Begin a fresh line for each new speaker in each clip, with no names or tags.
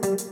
Thank you.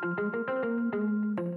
うん。